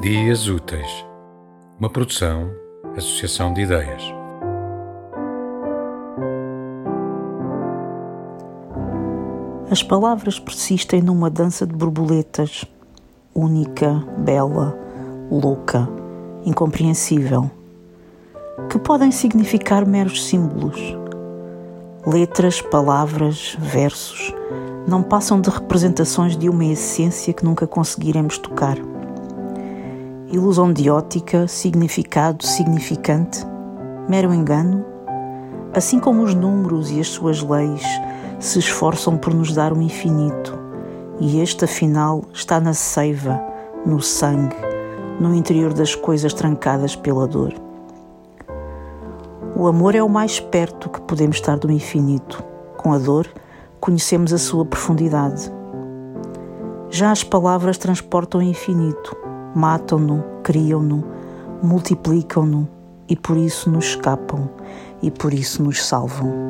Dias Úteis, uma produção, associação de ideias. As palavras persistem numa dança de borboletas, única, bela, louca, incompreensível, que podem significar meros símbolos. Letras, palavras, versos não passam de representações de uma essência que nunca conseguiremos tocar ilusão de ótica, significado, significante, mero engano? Assim como os números e as suas leis se esforçam por nos dar um infinito, e este afinal está na seiva, no sangue, no interior das coisas trancadas pela dor. O amor é o mais perto que podemos estar do infinito. Com a dor, conhecemos a sua profundidade. Já as palavras transportam o infinito, matam-no, criam-no, multiplicam-no e por isso nos escapam e por isso nos salvam.